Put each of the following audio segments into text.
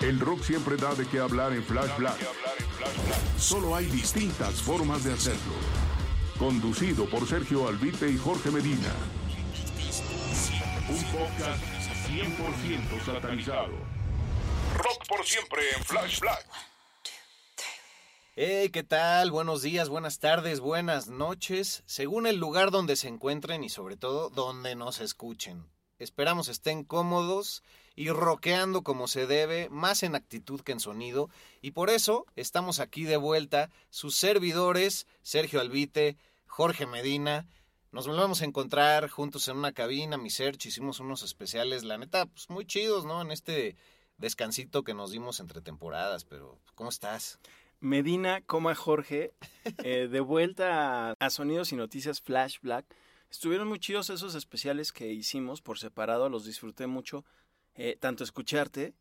El rock siempre da de qué hablar en Flash Black. Solo hay distintas formas de hacerlo. Conducido por Sergio Albite y Jorge Medina. Un podcast 100% satanizado. Rock por siempre en Flash Black. Hey, ¿qué tal? Buenos días, buenas tardes, buenas noches, según el lugar donde se encuentren y sobre todo donde nos escuchen. Esperamos estén cómodos y rockeando como se debe, más en actitud que en sonido, y por eso estamos aquí de vuelta, sus servidores, Sergio Albite, Jorge Medina. Nos volvemos a encontrar juntos en una cabina, mi Serch, hicimos unos especiales, la neta, pues muy chidos, ¿no? En este descansito que nos dimos entre temporadas, pero ¿cómo estás? Medina, coma Jorge, eh, de vuelta a, a, Sonidos y Noticias Flash Black. Estuvieron muy chidos esos especiales que hicimos por separado, los disfruté mucho, eh, tanto escucharte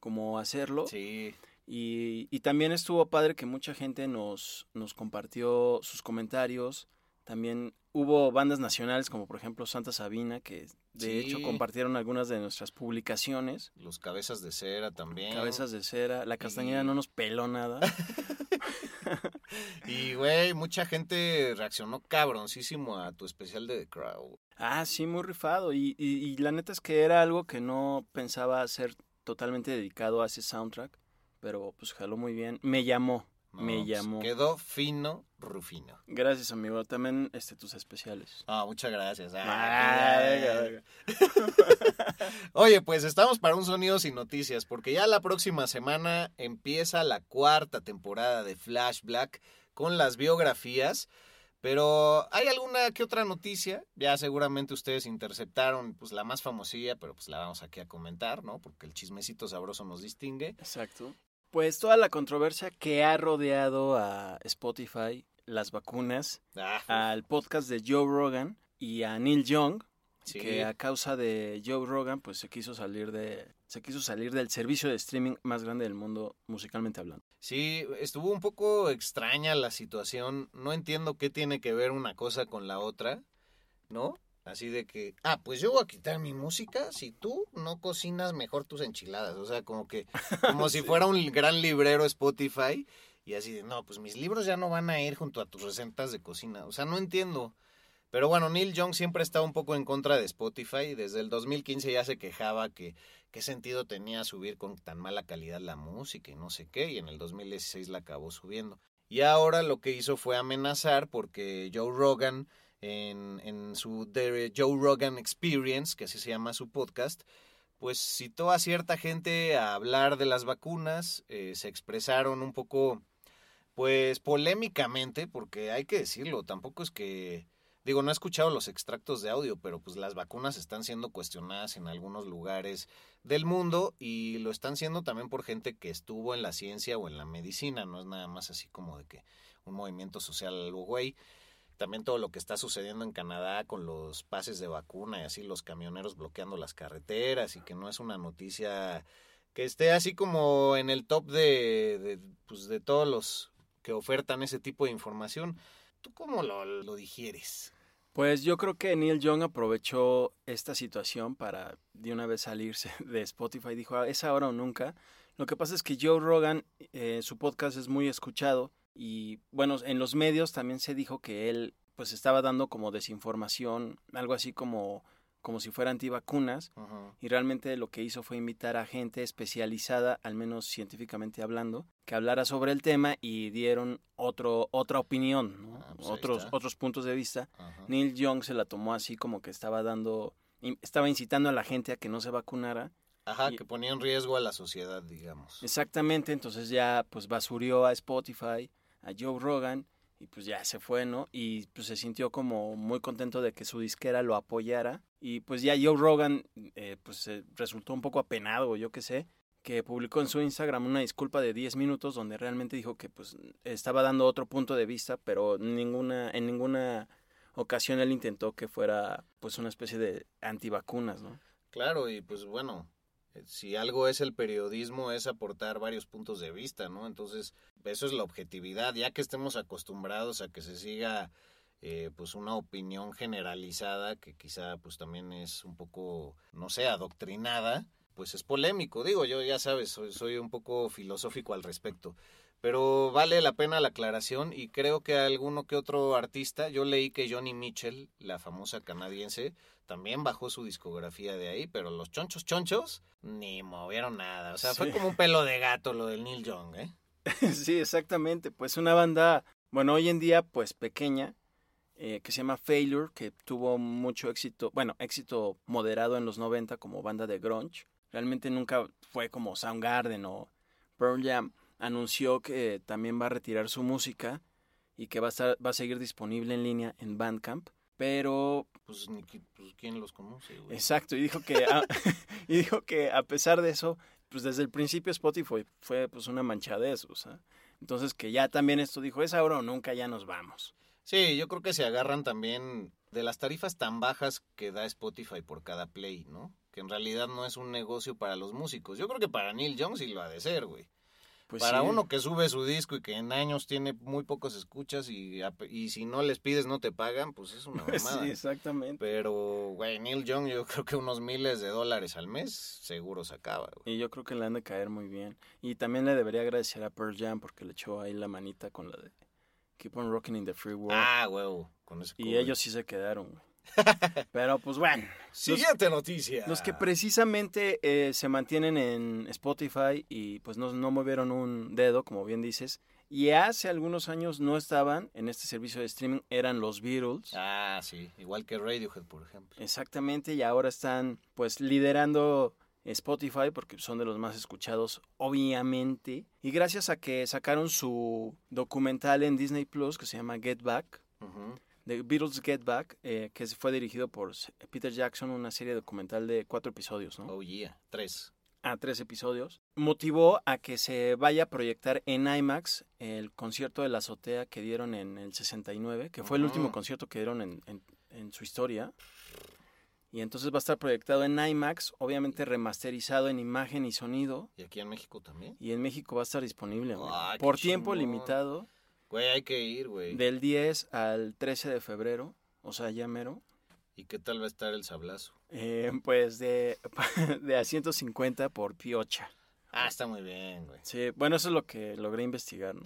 como hacerlo. Sí. Y, y, también estuvo padre que mucha gente nos, nos compartió sus comentarios. También hubo bandas nacionales como por ejemplo Santa Sabina que de Sí. hecho compartieron algunas de nuestras publicaciones. Los cabezas de cera también. Cabezas de cera. La castañeda no nos peló nada. Y, güey, mucha gente reaccionó cabroncísimo a tu especial de The Crow. Ah, sí, muy rifado. Y, y, y la neta es que era algo que no pensaba ser totalmente dedicado a ese soundtrack. Pero pues jaló muy bien. Me llamó. Me pues, llamó. Quedó fino, rufino. Gracias, amigo. También este, tus especiales. Ah, muchas gracias. Ah, Ah. Oye, pues estamos para un sonido sin noticias, porque ya la próxima semana empieza la cuarta temporada de Flash Black con las biografías. Pero hay alguna que otra noticia, ya seguramente ustedes interceptaron, pues la más famosilla, pero pues la vamos aquí a comentar, ¿no? Porque el chismecito sabroso nos distingue. Exacto. Pues toda la controversia que ha rodeado a Spotify, las vacunas, Ah, al podcast de Joe Rogan y a Neil Young, sí. que a causa de Joe Rogan, pues se quiso salir de se quiso salir del servicio de streaming más grande del mundo musicalmente hablando. Sí, estuvo un poco extraña la situación. No entiendo qué tiene que ver una cosa con la otra, ¿no? Así de que, ah, pues yo voy a quitar mi música si tú no cocinas mejor tus enchiladas. O sea, como que, como si fuera un gran librero Spotify. Y así de, no, pues mis libros ya no van a ir junto a tus recetas de cocina. O sea, no entiendo. Pero bueno, Neil Young siempre ha estado un poco en contra de Spotify. Desde el 2015 ya se quejaba que qué sentido tenía subir con tan mala calidad la música y no sé qué. Y en el 2016 la acabó subiendo. Y ahora lo que hizo fue amenazar porque Joe Rogan, en, en su Joe Rogan Experience, que así se llama su podcast, pues citó a cierta gente a hablar de las vacunas. eh, se expresaron un poco, pues polémicamente, porque hay que decirlo, tampoco es que Digo, no he escuchado los extractos de audio, pero pues las vacunas están siendo cuestionadas en algunos lugares del mundo y lo están siendo también por gente que estuvo en la ciencia o en la medicina, no es nada más así como de que un movimiento social güey. También todo lo que está sucediendo en Canadá con los pases de vacuna y así los camioneros bloqueando las carreteras y que no es una noticia que esté así como en el top de, pues de todos los que ofertan ese tipo de información. ¿Tú cómo lo, lo digieres? Pues yo creo que Neil Young aprovechó esta situación para de una vez salirse de Spotify. Dijo, "Ah, es ahora o nunca. Lo que pasa es que Joe Rogan, eh, su podcast es muy escuchado y bueno, en los medios también se dijo que él pues estaba dando como desinformación, algo así como como si fuera antivacunas Ujú. y realmente lo que hizo fue invitar a gente especializada, al menos científicamente hablando, que hablara sobre el tema y dieron otro, otra opinión, ¿no? Ah, pues otros, otros puntos de vista. Neil Young se la tomó así como que estaba dando, estaba incitando a la gente a que no se vacunara. Ajá, y- que ponía en riesgo a la sociedad, digamos. Exactamente, entonces ya pues basurió a Spotify, a Joe Rogan y pues ya se fue, ¿no? Y pues se sintió como muy contento de que su disquera lo apoyara y pues ya Joe Rogan eh, pues eh, resultó un poco apenado, yo qué sé, que publicó en su Instagram una disculpa de 10 minutos donde realmente dijo que pues estaba dando otro punto de vista, pero ninguna en ninguna ocasión él intentó que fuera pues una especie de antivacunas, ¿no? Claro, y pues bueno, si algo es el periodismo es aportar varios puntos de vista, ¿no? Entonces, eso es la objetividad, ya que estemos acostumbrados a que se siga eh, pues una opinión generalizada que quizá pues también es un poco, no sé, adoctrinada, pues es polémico, digo, yo ya sabes, soy, soy un poco filosófico al respecto. Pero vale la pena la aclaración y creo que alguno que otro artista, yo leí que Johnny Mitchell, la famosa canadiense, también bajó su discografía de ahí, pero los chonchos chonchos ni movieron nada. O sea, fue como un pelo de gato lo del Neil Young, ¿eh? Sí, exactamente. Pues una banda, bueno, hoy en día, pues pequeña, eh, que se llama Failure, que tuvo mucho éxito, bueno, éxito moderado en los 90 como banda de grunge. Realmente nunca fue como Soundgarden o Pearl Jam. Anunció que también va a retirar su música y que va a, estar, va a seguir disponible en línea en Bandcamp. Pero Pues, ni, pues ¿quién los conoce, güey? Exacto, y dijo que a, y dijo que a pesar de eso, pues desde el principio Spotify fue pues una manchadez, o sea, entonces que ya también esto dijo, es ahora o nunca ya nos vamos. Sí, yo creo que se agarran también de las tarifas tan bajas que da Spotify por cada play, ¿no? Que en realidad no es un negocio para los músicos. Yo creo que para Neil Young sí lo ha de ser, güey. Pues para sí, uno que sube su disco y que en años tiene muy pocos escuchas y, y si no les pides no te pagan, pues es una mamada. sí, exactamente. Pero, güey, Neil Young yo creo que unos miles de dólares al mes seguro sacaba, güey. Y yo creo que le han de caer muy bien. Y también le debería agradecer a Pearl Jam porque le echó ahí la manita con la de Keep on Rocking in the Free World. Ah, huevo, con ese y ellos sí se quedaron, güey. Pero pues bueno. Siguiente noticia. Los que precisamente eh, se mantienen en Spotify y pues no, no movieron un dedo, como bien dices, y hace algunos años no estaban en este servicio de streaming, eran los Beatles. Ah, sí, igual que Radiohead, por ejemplo. Exactamente, y ahora están pues liderando Spotify porque son de los más escuchados, obviamente. Y gracias a que sacaron su documental en Disney Plus que se llama Get Back. The Beatles Get Back, eh, que fue dirigido por Peter Jackson, una serie documental de cuatro episodios, ¿no? Oh, yeah, tres. a tres episodios, motivó a que se vaya a proyectar en IMAX el concierto de la azotea que dieron en el 69, que fue el último concierto que dieron en, en- en su historia. Y entonces va a estar proyectado en IMAX, obviamente remasterizado en imagen y sonido. ¿Y aquí en México también? Y en México va a estar disponible, qué por tiempo limitado, Güey, hay que ir, güey. del 10 al 13 de febrero, o sea, ya mero. ¿Y qué tal va a estar el sablazo? Eh, pues de, de a 150 por piocha. Ah, está muy bien, güey. Sí, bueno, eso es lo que logré investigar, ¿no?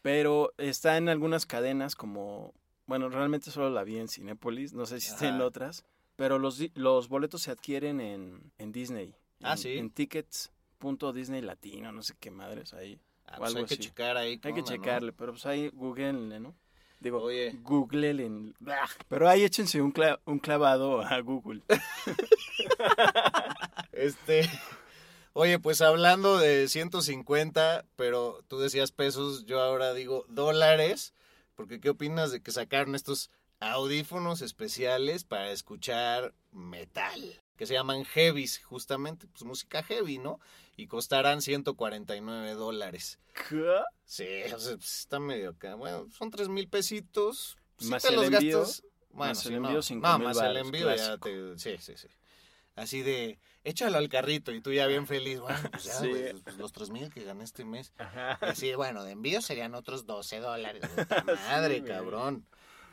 Pero está en algunas cadenas como, bueno, realmente solo la vi en Cinépolis, no sé si está en otras, pero los, los boletos se adquieren en, en Disney. Ah, en, sí. En tickets.disney latino, no sé qué madres ahí. Ah, pues algo hay que checar ahí. Hay que checarle, pero pues ahí googleenle, ¿no? Digo, Oye. googleenle. Pero ahí échense un, cla- un clavado a Google. Este. Oye, pues hablando de 150, pero tú decías pesos, yo ahora digo dólares, porque ¿qué opinas de que sacaron estos audífonos especiales para escuchar metal? Que se llaman heavies, justamente, pues música heavy, ¿no? Y costarán 149 dólares. ¿Qué? Sí, o sea, pues, está medio acá. Bueno, son 3 mil pesitos. Sí Más te el los envío, gastas. Bueno, más el envío, No, mil más el envío ya te... Sí, sí, sí. Así de, échalo al carrito y tú ya bien feliz. Bueno, pues ya, Sí. güey, pues los 3 mil que gané este mes. Ajá. Y así, bueno, de envío serían otros 12 dólares. Madre, cabrón.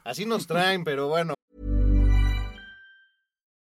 Así nos traen, pero bueno.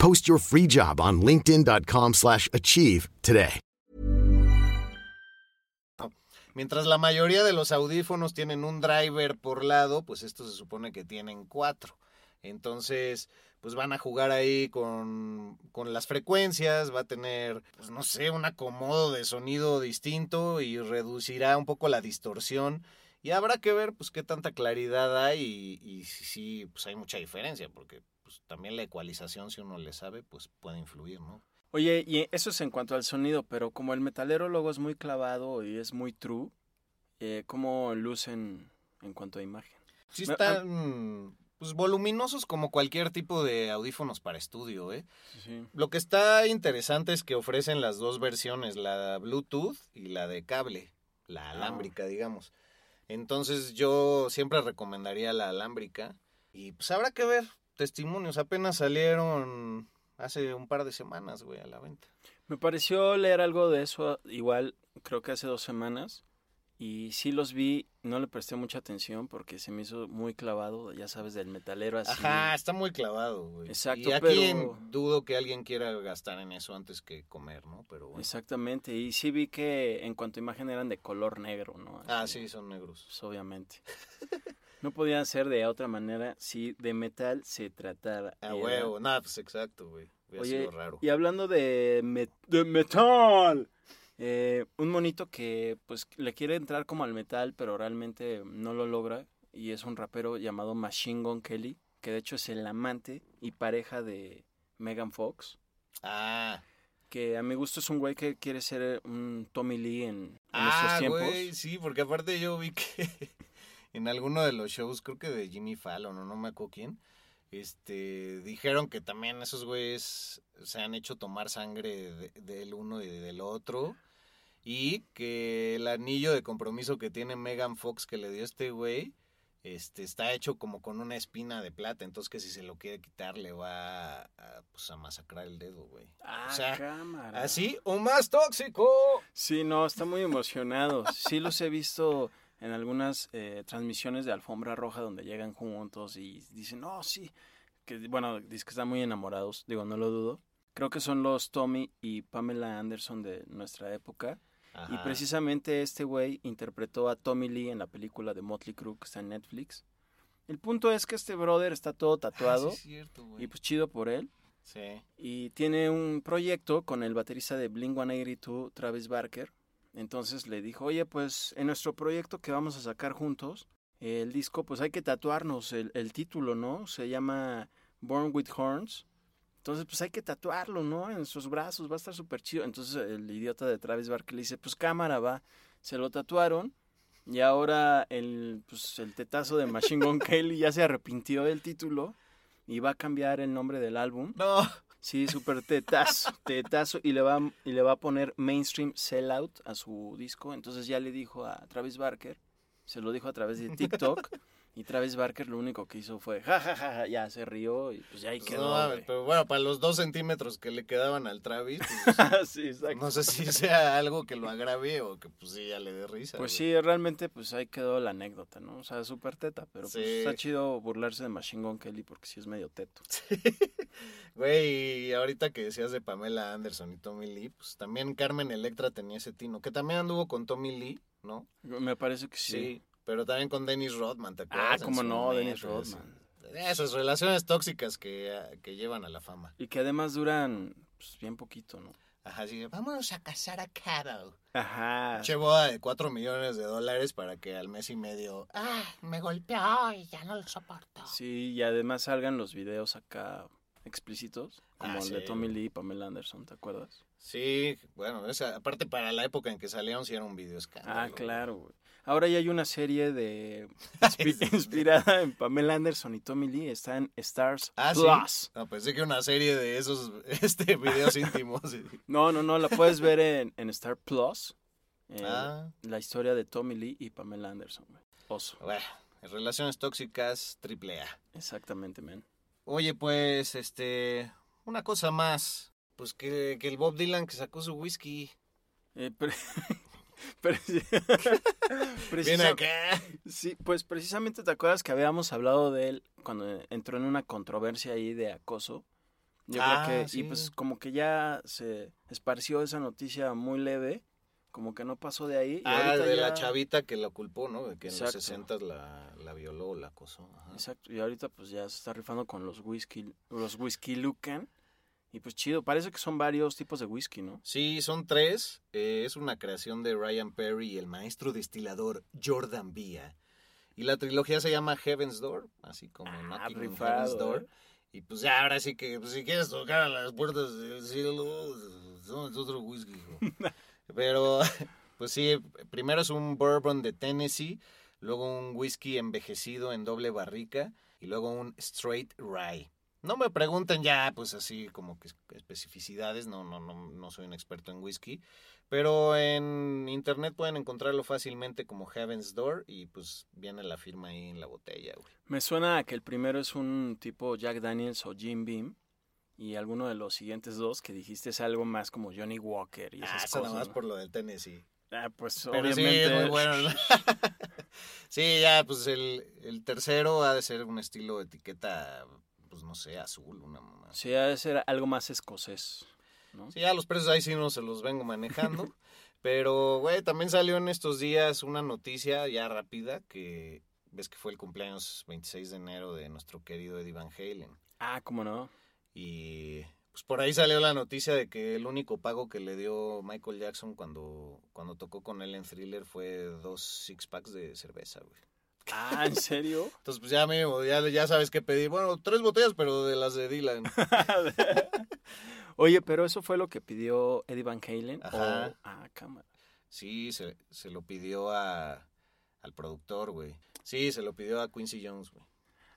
Post your free job on linkedin.com/achieve slash achieve today. Mientras la mayoría de los audífonos tienen un driver por lado, pues estos se supone que tienen cuatro. Entonces, pues van a jugar ahí con, con las frecuencias, va a tener, pues no sé, un acomodo de sonido distinto y reducirá un poco la distorsión. Y habrá que ver pues qué tanta claridad hay y, y si pues hay mucha diferencia, porque pues también la ecualización, si uno le sabe, pues puede influir, ¿no? Oye, y eso es en cuanto al sonido, pero como el metalero luego es muy clavado y es muy true, eh, ¿cómo lucen en cuanto a imagen? Sí están pues, voluminosos como cualquier tipo de audífonos para estudio, ¿eh? Sí. Lo que está interesante es que ofrecen las dos versiones, la Bluetooth y la de cable, la alámbrica, digamos. Entonces yo siempre recomendaría la alámbrica y pues habrá que ver testimonios, apenas salieron hace un par de semanas, güey, a la venta. Me pareció leer algo de eso igual, creo que hace dos semanas, y sí los vi, no le presté mucha atención porque se me hizo muy clavado, ya sabes, del metalero así. Ajá, está muy clavado, güey. Exacto, y aquí pero- dudo que alguien quiera gastar en eso antes que comer, ¿no? Pero bueno. Exactamente, y sí vi que en cuanto a imagen eran de color negro, ¿no? Ah, Así, sí, son negros. pues, obviamente. No podían ser de otra manera si de metal se tratara. A Era- huevo, nada, pues exacto, güey. Hubiera Oye, sido raro. y hablando de, met- de metal, eh, un monito que pues le quiere entrar como al metal, pero realmente no lo logra, y es un rapero llamado Machine Gun Kelly, que de hecho es el amante y pareja de Megan Fox, Ah, que a mi gusto es un güey que quiere ser un Tommy Lee en, en ah, nuestros tiempos. güey, sí, porque aparte yo vi que en alguno de los shows, creo que de Jimmy Fallon o no me acuerdo quién, este, dijeron que también esos güeyes se han hecho tomar sangre de- del uno y del otro. Y que el anillo de compromiso que tiene Megan Fox que le dio este güey, este, está hecho como con una espina de plata. Entonces que si se lo quiere quitar le va a, pues, a masacrar el dedo, güey. Ah, o sea, cámara. Así o más tóxico. Sí, no, está muy emocionado. Sí los he visto en algunas eh, transmisiones de Alfombra Roja donde llegan juntos y dicen, no, sí, que bueno, dicen que están muy enamorados, digo, no lo dudo. Creo que son los Tommy y Pamela Anderson de nuestra época. Y precisamente este güey interpretó a Tommy Lee en la película de Motley Crue que está en Netflix. El punto es que este brother está todo Ah, tatuado sí es cierto, y pues chido por él. Sí. Y tiene un proyecto con el baterista de Blink 182, Travis Barker. Entonces le dijo, oye, pues en nuestro proyecto que vamos a sacar juntos, el disco, pues hay que tatuarnos el, el título, ¿no? Se llama Born with Horns. Entonces, pues hay que tatuarlo, ¿no? En sus brazos, va a estar súper chido. Entonces el idiota de Travis Barker le dice, pues cámara, va. Se lo tatuaron. Y ahora el, pues, el tetazo de Machine Gun Kelly ya se arrepintió del título y va a cambiar el nombre del álbum. No. Sí, súper tetazo, tetazo. Y le, va, y le va a poner mainstream sellout a su disco. Entonces ya le dijo a Travis Barker, se lo dijo a través de TikTok. Y Travis Barker lo único que hizo fue, ja, ja, ja, ja", ya se rió y pues ya ahí quedó. no mames, pero bueno, para los dos centímetros que le quedaban al Travis, pues, sí, exacto. no sé si sea algo que lo agrave o que pues sí ya le dé risa. Pues güey. sí, realmente pues ahí quedó la anécdota, ¿no? O sea, súper teta, pero pues Sí. está chido burlarse de Machine Gun Kelly porque sí es medio teto. Güey, y ahorita que decías de Pamela Anderson y Tommy Lee, pues también Carmen Electra tenía ese tino, que también anduvo con Tommy Lee, ¿no? Me parece que sí. Pero también con Dennis Rodman, ¿te Ah, acuerdas? En cómo no, momento, Dennis Rodman. Esas relaciones tóxicas que, que llevan a la fama. Y que además duran pues, bien poquito, ¿no? Ajá, de, vámonos a casar a Carol. Ajá. Che boda de 4 millones de dólares para que al mes y medio... Ah, me golpeó y ya no lo soporto. Sí, y además salgan los videos acá explícitos, como Ah, el de sí, Tommy. Lee y Pamela Anderson, ¿te acuerdas? Sí, bueno, esa, aparte para la época en que salieron sí era un video escándalo. Ah, claro, güey. Ahora ya hay una serie de inspi- inspirada en Pamela Anderson y Tommy Lee, está en Stars Ah, sí. Plus. No, pensé que una serie de esos este, videos íntimos. No, no, no, la puedes ver en, en Star Plus. eh, Ah. La historia de Tommy Lee y Pamela Anderson, güey. Oso. Bueno, relaciones tóxicas, triple A. Exactamente, man. Oye, pues, este, una cosa más. Pues que, que el Bob Dylan que sacó su whisky. Eh, precisa- acá. Sí, pues precisamente te acuerdas que habíamos hablado de él cuando entró en una controversia ahí de acoso. Yo Ah, creo que, sí. y pues como que ya se esparció esa noticia muy leve, como que no pasó de ahí. y Ah, de ya- la chavita que la culpó, ¿no? Que en Exacto. los 60 la, la violó o la acosó. Ajá. Exacto, y ahorita pues ya se está rifando con los whisky, los whisky Lucan. Y pues chido, parece que son varios tipos de whisky, ¿no? Sí, son tres. Eh, es una creación de Ryan Perry y el maestro destilador Jordan Villa. Y la trilogía se llama Heaven's Door, así como Ah, rifado, Heaven's Door. ¿eh? Y pues ya ahora sí que pues, si quieres tocar a las puertas del cielo, son otro whisky. Pero pues sí, primero es un bourbon de Tennessee, luego un whisky envejecido en doble barrica y luego un straight rye. No me pregunten ya, pues así como que especificidades, no, no, no, no soy un experto en whisky, pero en internet pueden encontrarlo fácilmente como Heaven's Door y pues viene la firma ahí en la botella, güey. Me suena a que el primero es un tipo Jack Daniels o Jim Beam. Y alguno de los siguientes dos que dijiste es algo más como Johnny Walker y Ah, esas nada cosas. más ¿no? por lo del Tennessee. Ah, pues Pero sí, obviamente. es muy bueno. ¿no? sí, ya, pues el, el tercero ha de ser un estilo etiqueta, pues no sé, azul, una mamá. Sí, ha de ser algo más escocés. ¿no? Sí, ya los precios ahí sí no se los vengo manejando. pero, güey, también salió en estos días una noticia ya rápida que ves que fue el cumpleaños 26 de enero de nuestro querido Eddie Van Halen. Ah, ¿cómo no? Y pues por ahí salió la noticia de que el único pago que le dio Michael Jackson cuando, cuando tocó con él en Thriller fue dos six packs de cerveza, güey. Ah, ¿en serio? Entonces, pues ya mínimo, ya, ya sabes qué pedir. Bueno, tres botellas, pero de las de Dylan. Oye, pero eso fue lo que pidió Eddie Van Halen. Ajá. o- Ah, cámara. Sí, se, se lo pidió a, al productor, güey. Sí, se lo pidió a Quincy Jones, güey.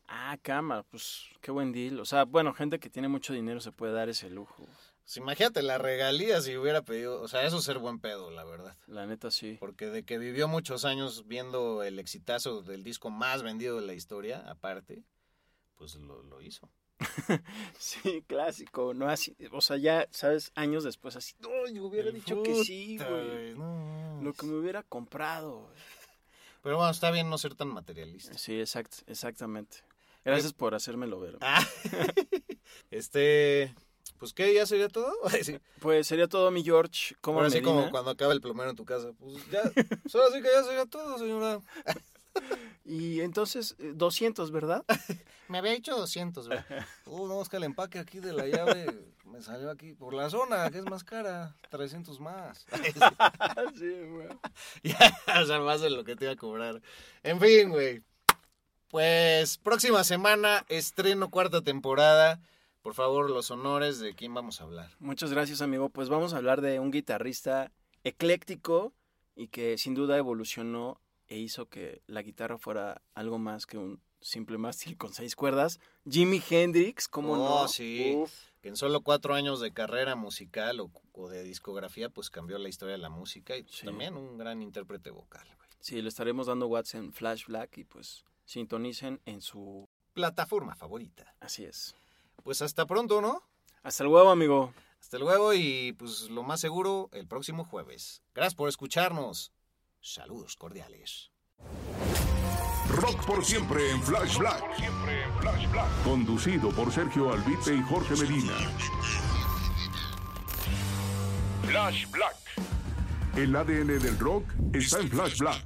Ah, cámara, pues qué buen deal. O sea, bueno, gente que tiene mucho dinero se puede dar ese lujo. Pues imagínate la regalía si hubiera pedido. O sea, eso es ser buen pedo, la verdad. La neta sí. Porque de que vivió muchos años viendo el exitazo del disco más vendido de la historia, aparte, pues lo, lo hizo. Sí, clásico, ¿no? Así, o sea, ya, ¿sabes? Años después, así, no, yo hubiera dicho que sí, güey. no, Lo que me hubiera comprado. Pero bueno, está bien no ser tan materialista. Sí, exact, exactamente. Gracias por hacérmelo ver. Ah, este, pues qué, ya sería todo. Sí. Pues sería todo, mi George. Como Ahora sí como cuando acaba el plomero en tu casa. Pues ya, pues ahora sí que ya sería todo, señora. Y entonces, eh, 200, ¿verdad? Me había dicho 200, güey. Uh, no, es que el empaque aquí de la llave me salió aquí por la zona, que es más cara, 300 más. sí, güey. ya, o sea, más de lo que te iba a cobrar. En fin, güey. Pues próxima semana estreno cuarta temporada. Por favor, los honores de quién vamos a hablar. Muchas gracias, amigo. Pues vamos a hablar de un guitarrista ecléctico y que sin duda evolucionó e hizo que la guitarra fuera algo más que un simple mástil con seis cuerdas. Jimi Hendrix, ¿cómo Oh, no? sí. Uf. que en solo cuatro años de carrera musical o, o de discografía, pues cambió la historia de la música y Sí. también un gran intérprete vocal. Sí, le estaremos dando Watts en Flash Black y pues sintonicen en su... Plataforma favorita. Así es. Pues hasta pronto, ¿no? Hasta luego, amigo. Hasta luego y pues lo más seguro, el próximo jueves. Gracias por escucharnos. Saludos cordiales. Rock por siempre en Flash Black. Conducido por Sergio Albite y Jorge Medina. Flash Black. El ADN del rock está en Flash Black.